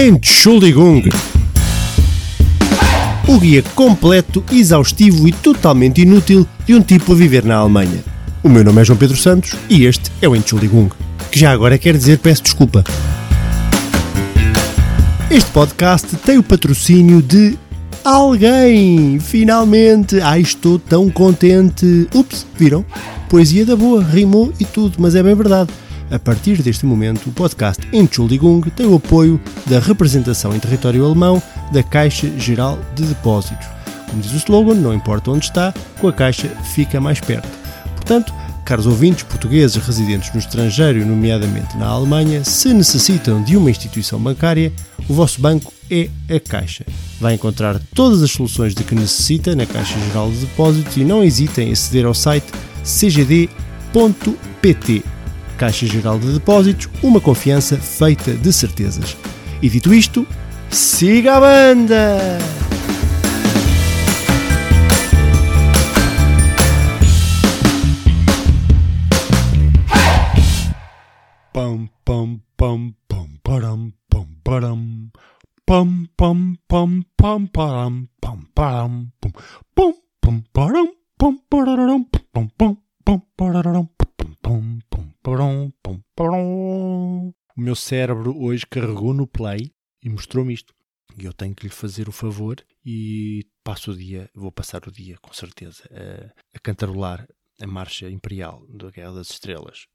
Entschuldigung. O guia completo, exaustivo e totalmente inútil de um tipo a viver na Alemanha. O meu nome é João Pedro Santos e este é o Entschuldigung, que já agora quer dizer peço desculpa. Este podcast tem o patrocínio de alguém! Finalmente! Ai, estou tão contente! Ups, viram? Poesia da boa, rimou e tudo, mas é bem verdade. A partir deste momento, o podcast Entschuldigung tem o apoio da representação em território alemão da Caixa Geral de Depósitos. Como diz o slogan, não importa onde está, com a Caixa fica mais perto. Portanto, caros ouvintes portugueses residentes no estrangeiro, nomeadamente na Alemanha, se necessitam de uma instituição bancária, o vosso banco é a Caixa. Vai encontrar todas as soluções de que necessita na Caixa Geral de Depósitos e não hesitem em aceder ao site cgd.pt. Caixa Geral de Depósitos, uma confiança feita de certezas. E dito isto, siga a banda! Pam pam pam pam param pam param pam pam pam pam param pam param pam pam pam param pam pararam pam pam pam pararam pam pam O meu cérebro hoje carregou no play e mostrou-me isto. E eu tenho que lhe fazer o favor e passo o dia, vou passar o dia com certeza a, a cantarolar a marcha imperial da Guerra das Estrelas.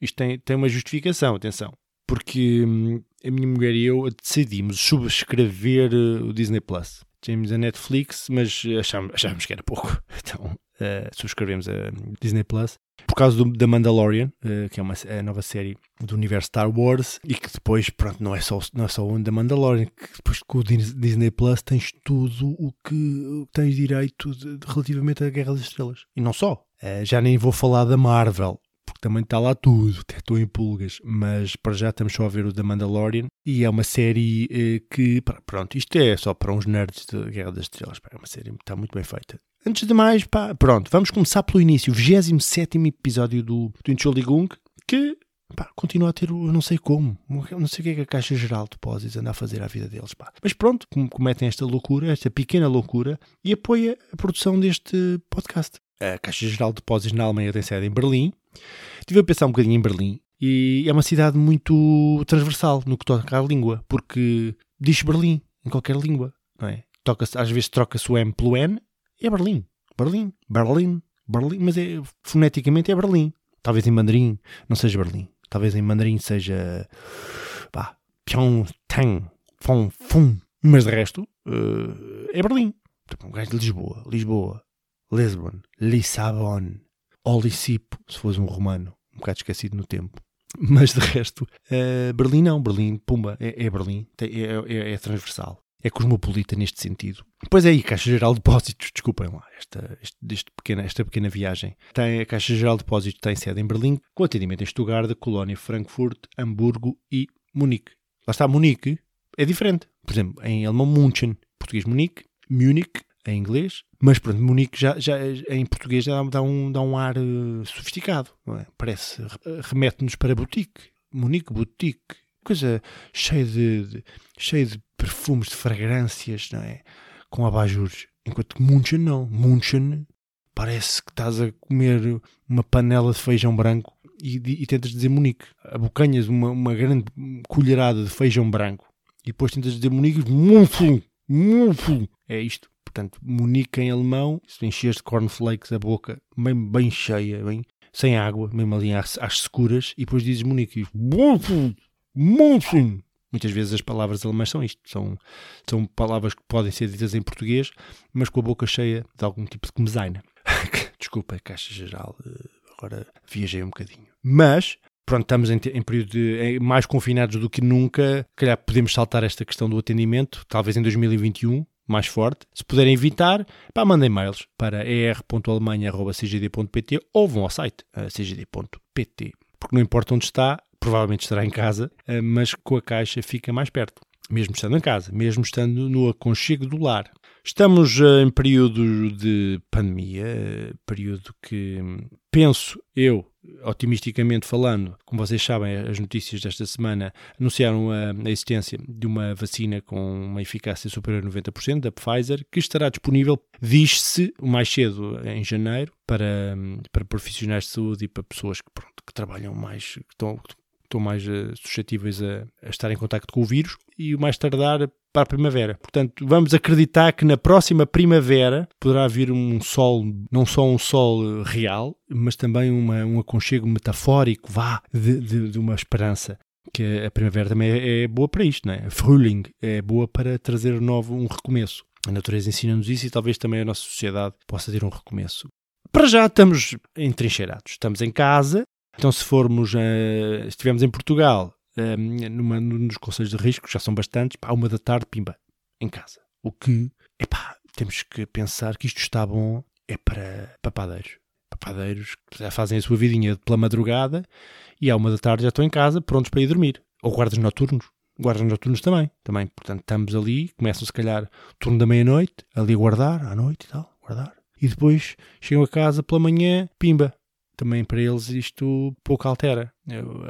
Isto tem, tem uma justificação, atenção. Porque hum, a minha mulher e eu decidimos subscrever uh, o Disney Plus. Tínhamos a Netflix, mas achámos, achámos que era pouco. Então uh, subscrevemos a Disney Plus. Por causa da Mandalorian, uh, que é uma a nova série do universo Star Wars, e que depois, pronto, não é só, não é só o da Mandalorian, que depois com o Disney Plus tens tudo o que tens direito de, relativamente à Guerra das Estrelas. E não só. Uh, já nem vou falar da Marvel, porque também está lá tudo, até estou em pulgas, mas para já estamos só a ver o da Mandalorian e é uma série eh, que, pronto, isto é só para uns nerds de Guerra das Estrelas, é uma série que está muito bem feita. Antes de mais, pá, pronto, vamos começar pelo início, o 27 episódio do, do Entschuldigung, que pá, continua a ter o não sei como, não sei o que é que a Caixa Geral de Depósitos anda a fazer à vida deles, pá. Mas pronto, cometem esta loucura, esta pequena loucura e apoia a produção deste podcast. A Caixa Geral de Depósitos na Alemanha tem sede em Berlim. Estive a pensar um bocadinho em Berlim e é uma cidade muito transversal no que toca à língua, porque diz Berlim em qualquer língua, não é? Toca às vezes troca-se o M pelo N é Berlim. Berlim, Berlim, Berlim, mas é, foneticamente é Berlim. Talvez em mandarim não seja Berlim. Talvez em mandarim seja pá, Pyongyang, Fon, Fum. Mas de resto uh, é Berlim. Tipo, um gajo de Lisboa, Lisboa, Lisbon, Lissabon, Olicipo, se fosse um romano, um bocado esquecido no tempo. Mas de resto, uh, Berlim não, Berlim, pumba, é, é Berlim, é, é, é, transversal. É cosmopolita neste sentido. Pois é aí, Caixa Geral de Depósitos, desculpem lá, esta, este, pequena, esta pequena viagem. Tem, a Caixa Geral de Depósitos tem sede em Berlim, com atendimento em Stuttgart, Colónia, Frankfurt, Hamburgo e Munique. Lá está, Munique é diferente. Por exemplo, em alemão, München, português Munique, Munich em inglês, mas pronto, Munique já, já, em português já dá um, dá um ar uh, sofisticado, não é? Parece, remete-nos para boutique, Munique, boutique, coisa cheia de, de, cheia de perfumes, de fragrâncias, não é? Com abajures. Enquanto Munchen não, Munchen parece que estás a comer uma panela de feijão branco e, e tentas dizer Munique. Abocanhas uma, uma grande colherada de feijão branco e depois tentas dizer Munique, Munchen, Munchen. É isto. Portanto, Munique em alemão, se encheres de cornflakes a boca bem, bem cheia, bem, sem água, mesmo ali às, às e depois dizes Munique. Muitas vezes as palavras alemãs são isto, são, são palavras que podem ser ditas em português, mas com a boca cheia de algum tipo de comezaina. Desculpa, caixa geral, eh, agora viajei um bocadinho. Mas, pronto, estamos em, em período de, em, mais confinados do que nunca, calhar podemos saltar esta questão do atendimento, talvez em 2021, mais forte. Se puderem evitar, pá, mandem mails para er.alemanha.cgd.pt ou vão ao site cgd.pt. Porque não importa onde está, provavelmente estará em casa, eh, mas com a caixa fica mais perto. Mesmo estando em casa, mesmo estando no aconchego do lar. Estamos uh, em período de pandemia, período que penso eu, otimisticamente falando, como vocês sabem, as notícias desta semana anunciaram a, a, existência de uma vacina com uma eficácia superior a 90% da Pfizer, que estará disponível, diz-se, o mais cedo em janeiro, para, para profissionais de saúde e para pessoas que, pronto, que trabalham mais, que estão, estão mais uh, suscetíveis a, a, estar em contato com o vírus e o mais tardar para a primavera. Portanto, vamos acreditar que na próxima primavera poderá vir um sol, não só um sol real, mas também uma, um aconchego metafórico, vá, de, de, de uma esperança que a primavera também é, é boa para isto, não é? A Frühling é boa para trazer novo um recomeço. A natureza ensina-nos isso e talvez também a nossa sociedade possa ter um recomeço. Para já estamos entrincheirados, estamos em casa, então se formos, uh, estivermos em Portugal, um, numa, nos conselhos de risco, já são bastantes, pá, uma da tarde, pimba, em casa. O que, epá, temos que pensar que isto está bom é para papadeiros. Papadeiros que já fazem a sua vidinha pela madrugada e à uma da tarde já estão em casa, prontos para ir dormir. Ou guardas noturnos. Guardas noturnos também. também. Portanto, estamos ali, começam se calhar o turno da meia-noite, ali a guardar, à noite e tal, guardar. E depois chegam a casa pela manhã, pimba, também para eles isto pouco altera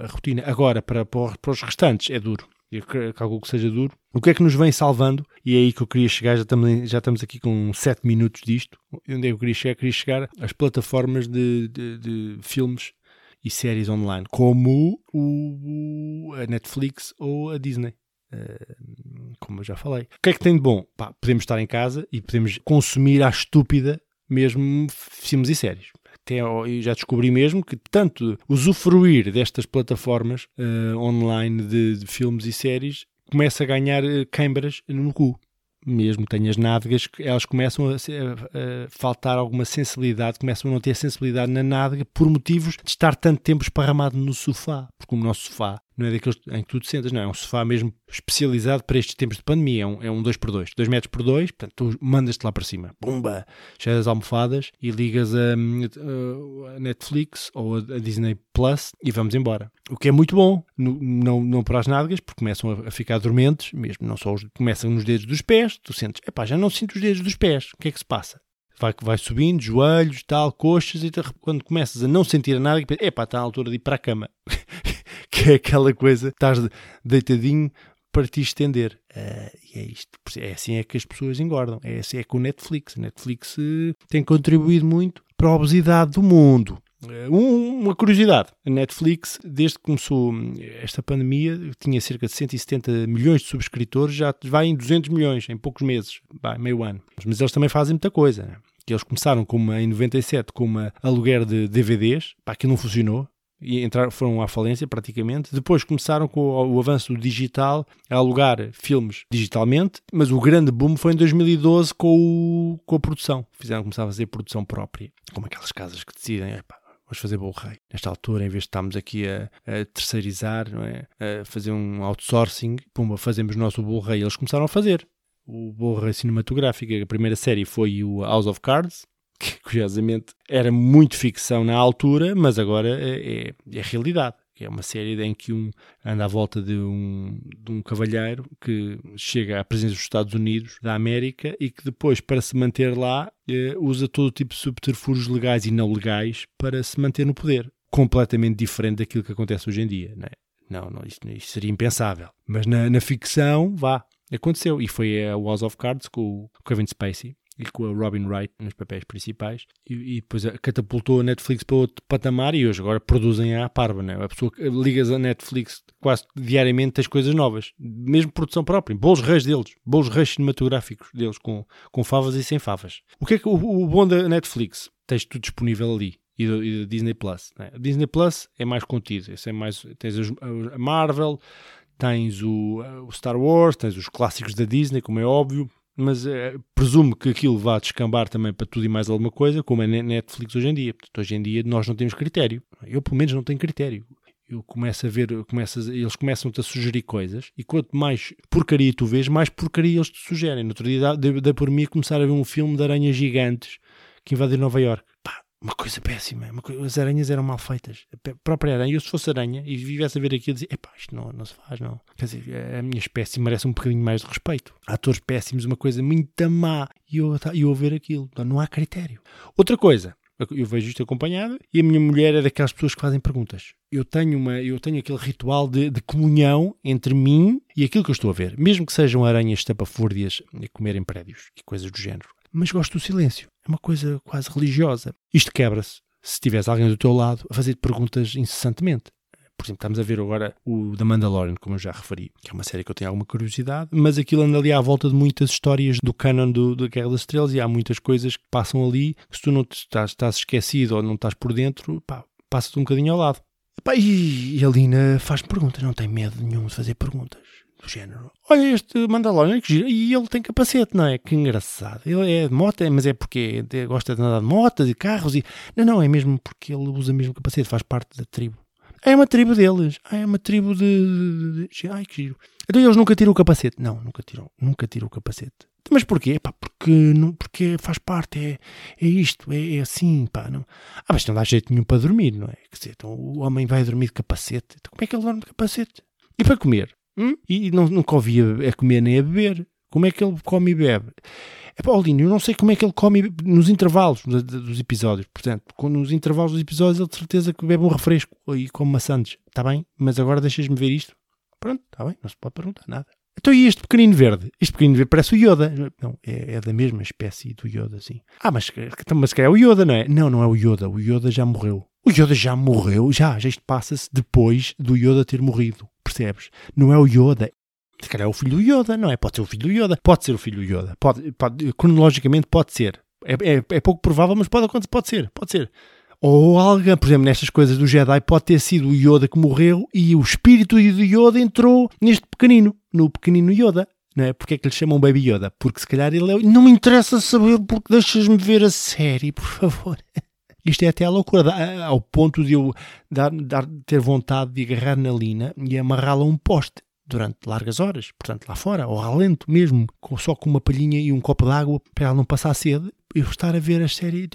a rotina. Agora, para, para os restantes, é duro. Eu calculo que seja duro. O que é que nos vem salvando? E é aí que eu queria chegar. Já estamos, já estamos aqui com 7 minutos disto. Onde é que eu queria chegar? Eu queria chegar às plataformas de, de, de filmes e séries online, como o, a Netflix ou a Disney. Uh, como eu já falei. O que é que tem de bom? Pá, podemos estar em casa e podemos consumir à estúpida mesmo filmes e séries até já descobri mesmo que tanto usufruir destas plataformas uh, online de, de, filmes e séries começa a ganhar uh, câimbras no cu. Mesmo tenho as nádegas, elas começam a, a, a, faltar alguma sensibilidade, começam a não ter sensibilidade na nádega por motivos de estar tanto tempo esparramado no sofá. Porque o nosso sofá não é daqueles em que tu te sentas, não. É um sofá mesmo especializado para estes tempos de pandemia. É um, é um 2x2. 2 metros por 2, portanto, tu mandas-te lá para cima. Pumba! Cheias as almofadas e ligas a, a, Netflix ou a, Disney Plus e vamos embora. O que é muito bom. No, não, não para as nádegas, porque começam a, a, ficar dormentes, mesmo não só os, começam nos dedos dos pés. Tu sentes, epá, já não sinto os dedos dos pés. O que é que se passa? Vai, vai subindo, joelhos, tal, coxas, e quando começas a não sentir nada, epá, está à altura de ir para a cama. que é aquela coisa, estás deitadinho para te estender. Uh, e é isto. É assim é que as pessoas engordam. É assim é que o Netflix. Netflix uh, tem contribuído muito para a obesidade do mundo. Uh, uma curiosidade: a Netflix, desde que começou esta pandemia, tinha cerca de 170 milhões de subscritores, já vai em 200 milhões em poucos meses, vai, meio ano. Mas eles também fazem muita coisa. Né? Eles começaram com uma, em 97 com uma aluguer de DVDs, pá, que não funcionou e entrar, foram à falência praticamente. Depois começaram com o, o, avanço do digital a alugar filmes digitalmente, mas o grande boom foi em 2012 com, o, com a produção. Fizeram começar a fazer produção própria, como aquelas casas que decidem, vamos fazer bom rei. Nesta altura, em vez de estarmos aqui a, a terceirizar, é? a fazer um outsourcing, pumba, fazemos nosso bom rei. Eles começaram a fazer. O bom rei cinematográfico, a primeira série foi o House of Cards, que curiosamente era muito ficção na altura, mas agora é, é, é realidade. É uma série em que um anda à volta de um, de um cavalheiro que chega à presença dos Estados Unidos da América e que depois, para se manter lá, eh, usa todo tipo de subterfúgios legais e não legais para se manter no poder. Completamente diferente daquilo que acontece hoje em dia. Não, é? não, não isto, isto, seria impensável. Mas na, na ficção, vá, aconteceu. E foi a House of Cards com o Kevin Spacey e com a Robin Wright nos papéis principais e, e, depois catapultou a Netflix para outro patamar e hoje agora produzem à parva, né? a pessoa ligas a Netflix quase diariamente tens coisas novas, mesmo produção própria, bolos reis deles, bolos reis cinematográficos deles com, com favas e sem favas. O que é que o, o bom da Netflix? Tens tudo disponível ali e da Disney Plus. Né? A Disney Plus é mais contido, é mais, tens a Marvel, tens o, o Star Wars, tens os clássicos da Disney, como é óbvio, mas é, presumo que aquilo vá descambar também para tudo e mais alguma coisa, como é Netflix hoje em dia. Portanto, hoje em dia nós não temos critério. Eu, pelo menos, não tenho critério. Eu começo a ver, começo a, eles começam-te a sugerir coisas e quanto mais porcaria tu vês, mais porcaria eles te sugerem. No outro dia dá, dá por mim começar a ver um filme de aranhas gigantes que invadem Nova York. Uma coisa péssima. Uma coisa, as aranhas eram mal feitas. A própria aranha, eu se fosse aranha e vivesse a ver aquilo, dizia: epá, isto não, não se faz, não. Quer dizer, a minha espécie merece um bocadinho mais de respeito. Atores péssimos, uma coisa muito má. E eu, tá, eu a ver aquilo. Então, não há critério. Outra coisa, eu vejo isto acompanhado e a minha mulher é daquelas pessoas que fazem perguntas. Eu tenho, uma, eu tenho aquele ritual de, de comunhão entre mim e aquilo que eu estou a ver, mesmo que sejam aranhas estapafúrdias a comerem prédios e coisas do género. Mas gosto do silêncio. É uma coisa quase religiosa. Isto quebra-se se tivesse alguém do teu lado a fazer perguntas incessantemente. Por exemplo, estamos a ver agora o The Mandalorian, como eu já referi, que é uma série que eu tenho alguma curiosidade, mas aquilo anda ali à volta de muitas histórias do canon do, da Guerra das Estrelas e há muitas coisas que passam ali que se tu não estás, estás esquecido ou não estás por dentro, pá, passa-te um bocadinho ao lado. Pá, e, e a Lina faz perguntas, não tem medo nenhum de fazer perguntas do género. Olha este Mandalorian que gira. E ele tem capacete, não é? Que engraçado. Ele é de moto, é, mas é porque gosta de andar de motas e carros e... Não, não, é mesmo porque ele usa mesmo capacete, faz parte da tribo. É uma tribo deles. É uma tribo de, de, de... Ai, que giro. Então eles nunca tiram o capacete. Não, nunca tiram. Nunca tiram o capacete. Mas porquê? Pá, porque, não, porque faz parte, é, é isto, é, é assim, pá. Não. Ah, mas não dá jeito nenhum para dormir, não é? Quer dizer, então o homem vai dormir de capacete. Então como é que ele dorme de capacete? E para comer? Hum? E não, nunca ouvia a comer nem a beber. Como é que ele come e bebe? É Paulinho, eu não sei como é que ele come nos intervalos dos episódios. Portanto, nos intervalos dos episódios, ele de certeza que bebe um refresco e come maçãs. Está bem? Mas agora deixas-me ver isto. Pronto, está bem, não se pode perguntar nada. Então e este pequenino verde? Este pequenino verde parece o Yoda. Não, é, é da mesma espécie do Yoda, sim. Ah, mas, mas que é o Yoda, não é? Não, não é o Yoda. O Yoda já morreu. O Yoda já morreu? Já, já isto passa-se depois do Yoda ter morrido. Percebes? Não é o Yoda. Se calhar é o filho do Yoda, não é? Pode ser o filho do Yoda. Pode ser o filho do Yoda. Pode, pode, cronologicamente pode ser. É, é, é, pouco provável, mas pode. Pode ser. Pode ser. Ou alguém, por exemplo, nestas coisas do Jedi, pode ter sido o Yoda que morreu e o espírito do Yoda entrou neste pequenino, no pequenino Yoda. Não é? Porque é que lhe chamam Baby Yoda? Porque se calhar ele é. Não me interessa saber porque deixas-me ver a série, por favor. Isto é até a loucura, ao ponto de eu dar, dar, ter vontade de agarrar na Lina e amarrá-la a um poste durante largas horas, portanto lá fora, ao relento mesmo, só com uma palhinha e um copo de água para ela não passar sede, eu estar a ver a série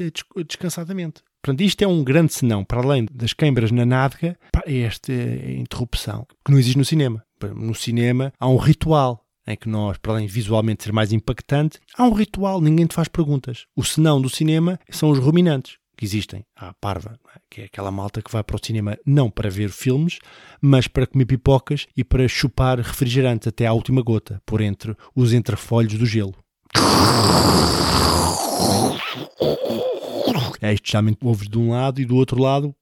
descansadamente. Portanto, isto é um grande senão, para além das queimbras na nádega, é esta interrupção, que não existe no cinema. No cinema há um ritual em que nós, para além de visualmente ser mais impactante, há um ritual, ninguém te faz perguntas. O senão do cinema são os ruminantes que existem. A parva, é? que é aquela malta que vai para o cinema não para ver filmes, mas para comer pipocas e para chupar refrigerante até à última gota, por entre os entrefolhos do gelo. É isto já ouves de um lado e do outro lado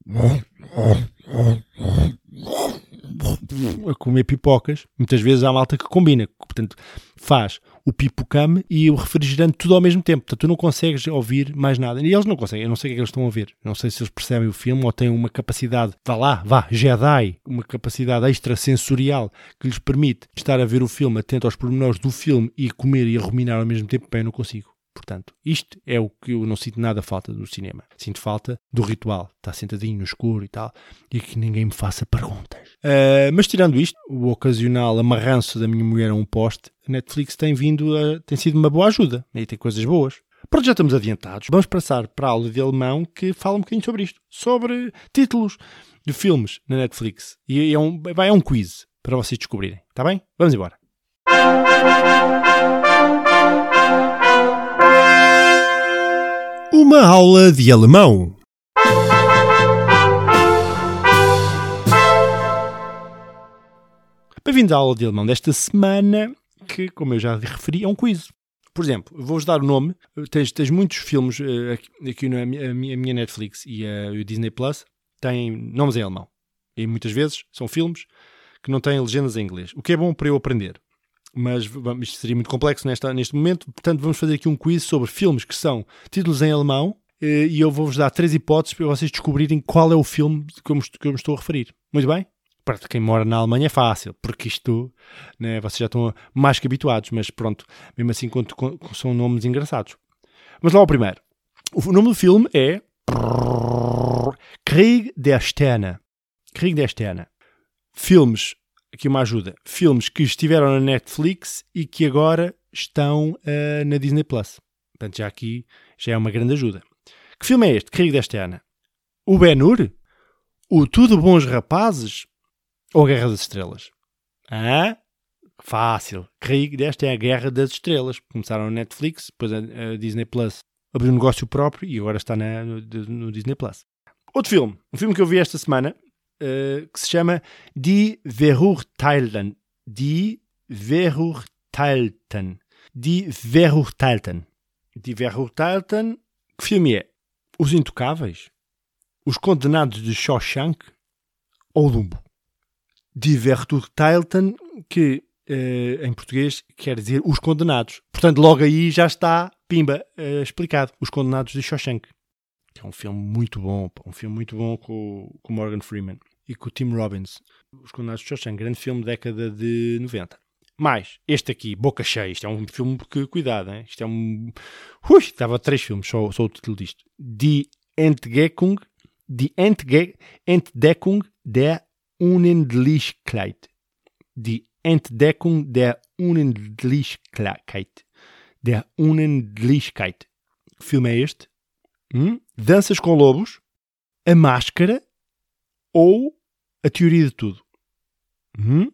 a comer pipocas. Muitas vezes há malta que combina, portanto, faz o pipocame e o refrigerante tudo ao mesmo tempo. Portanto, tu não consegues ouvir mais nada. E eles não conseguem, eu não sei o que é que eles estão a ver. Não sei se eles percebem o filme ou têm uma capacidade, vá lá, vá, Jedi, uma capacidade extrasensorial que lhes permite estar a ver o filme atento aos pormenores do filme e comer e ruminar ao mesmo tempo. Bem, eu não consigo. Portanto, isto é o que eu não sinto nada falta do cinema. Sinto falta do ritual. Estar sentadinho no escuro e tal, e que ninguém me faça perguntas. Uh, mas tirando isto, o ocasional amarranço da minha mulher a um poste, a Netflix tem vindo a, tem sido uma boa ajuda. E tem coisas boas. Pronto, já estamos adiantados. Vamos passar para a aula de alemão que fala um bocadinho sobre isto. Sobre títulos de filmes na Netflix. E é um, vai, é um quiz para vocês descobrirem. Está bem? Vamos embora. Uma aula de alemão. Bem-vindo à aula de alemão desta semana, que, como eu já referi, é um quiz. Por exemplo, vou-vos dar o nome. Tens, tens muitos filmes uh, aqui, aqui na minha, a minha Netflix e uh, o Disney Plus têm nomes em alemão. E muitas vezes são filmes que não têm legendas em inglês. O que é bom para eu aprender mas vamos, isto seria muito complexo nesta, neste momento. Portanto, vamos fazer aqui um quiz sobre filmes que são títulos em alemão eh, e eu vou-vos dar três hipóteses para vocês descobrirem qual é o filme que eu me, que eu me estou a referir. Muito bem? Para quem mora na Alemanha é fácil, porque isto, né, vocês já estão mais que habituados, mas pronto, mesmo assim são nomes engraçados. Vamos lá ao primeiro. O nome do filme é Krieg der Sterne. Krieg der Sterne. Filmes aqui uma ajuda. Filmes que estiveram na Netflix e que agora estão uh, na Disney Plus. Portanto, já aqui já é uma grande ajuda. Que filme é este? Krieg deste ano? O Ben-Hur? O Tudo Bons Rapazes? Ou Guerra das Estrelas? Hã? Fácil. Krieg deste é a Guerra das Estrelas. Começaram na Netflix, depois a Disney Plus abriu um negócio próprio e agora está na, no, no Disney Plus. Outro filme, um filme que eu vi esta semana, uh, que se chama Die Verurteilten. Die Verurteilten. Die Verurteilten. Die Verurteilten. Que filme é? Os Intocáveis? Os Condenados de Shawshank? Ou Dumbo? Die Verurteilten, que uh, em português quer dizer Os Condenados. Portanto, logo aí já está, pimba, uh, explicado. Os Condenados de Shawshank. Que é um filme muito bom, um filme muito bom com, com Morgan Freeman e com o Tim Robbins. Os Condenados de Shawshank, grande filme década de 90. Mais, este aqui, Boca Cheia, isto é um filme que, cuidado, hein? isto é um... Ui, estava três filmes, só, só o título disto. Die Entdeckung, Die Entge Entdeckung der Unendlichkeit. Die Entdeckung der Unendlichkeit. Der Unendlichkeit. Que filme é este? Hum? Danças com Lobos, A Máscara ou A Teoria de Tudo? Hum?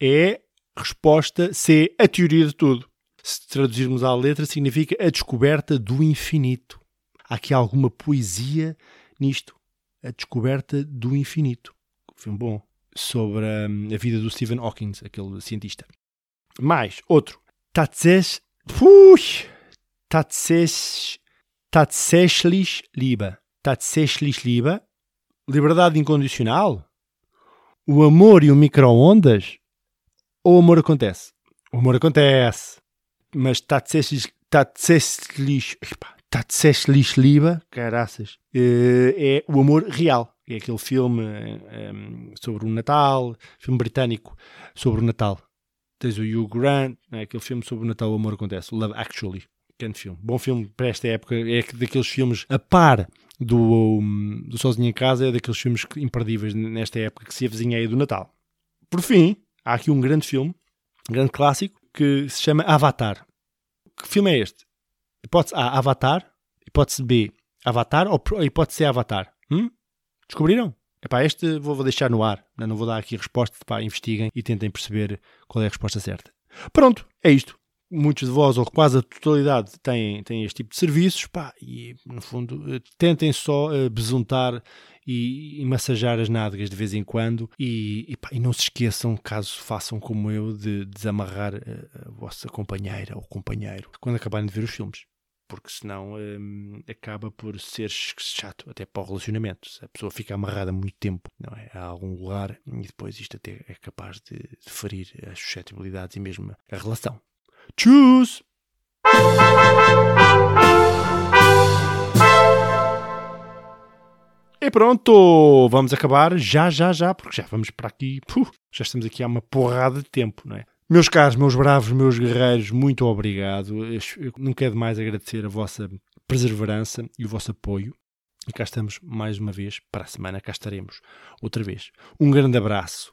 É resposta C, A Teoria de Tudo. Se traduzirmos à letra, significa a descoberta do infinito. Há aqui alguma poesia nisto. A descoberta do infinito. Filme bom. Sobre a, hum, a vida do Stephen Hawking, aquele cientista. Mais, outro. Tatsächlich. Tatsächlich. Tatsächlich Liebe. Tatsächlich Liebe. Liberdade incondicional? O amor e o micro-ondas? Ou o amor acontece? O amor acontece. Mas tatsächlich, tatsächlich, tatsächlich Liebe, caraças, é o amor real. É aquele filme sobre o Natal, filme britânico sobre o Natal. Tens o Hugh Grant, é aquele filme sobre o Natal, o amor acontece. Love Actually. Grande filme. Bom filme para esta época. É daqueles filmes a par do, do Sozinho em Casa, é daqueles filmes imperdíveis nesta época que se avizinha aí do Natal. Por fim, há aqui um grande filme, um grande clássico, que se chama Avatar. Que filme é este? Hipótese A, Avatar. Hipótese B, Avatar. Ou hipótese C, Avatar. Hum? Descobriram? Epá, este vou deixar no ar. Não vou dar aqui resposta. Epá, investiguem e tentem perceber qual é a resposta certa. Pronto, é isto muitos de vós, ou quase a totalidade, têm, têm este tipo de serviços, pá, e no fundo eh, tentem só uh, besuntar e, e, massajar as nádegas de vez em quando e, e, pá, e, não se esqueçam, caso façam como eu, de desamarrar a, a vossa companheira ou companheiro quando acabarem de ver os filmes. Porque senão um, acaba por ser chato até para o relacionamento. Se a pessoa fica amarrada muito tempo não é, a algum lugar e depois isto até é capaz de ferir as suscetibilidades e mesmo a relação. Tschüss! E pronto, vamos acabar já, já, já, porque já vamos para aqui, puh, já estamos aqui há uma porrada de tempo, não é? Meus caros, meus bravos, meus guerreiros, muito obrigado. Eu não quero mais agradecer a vossa perseverança e o vosso apoio. E cá estamos mais uma vez. Para a semana cá estaremos outra vez. Um grande abraço.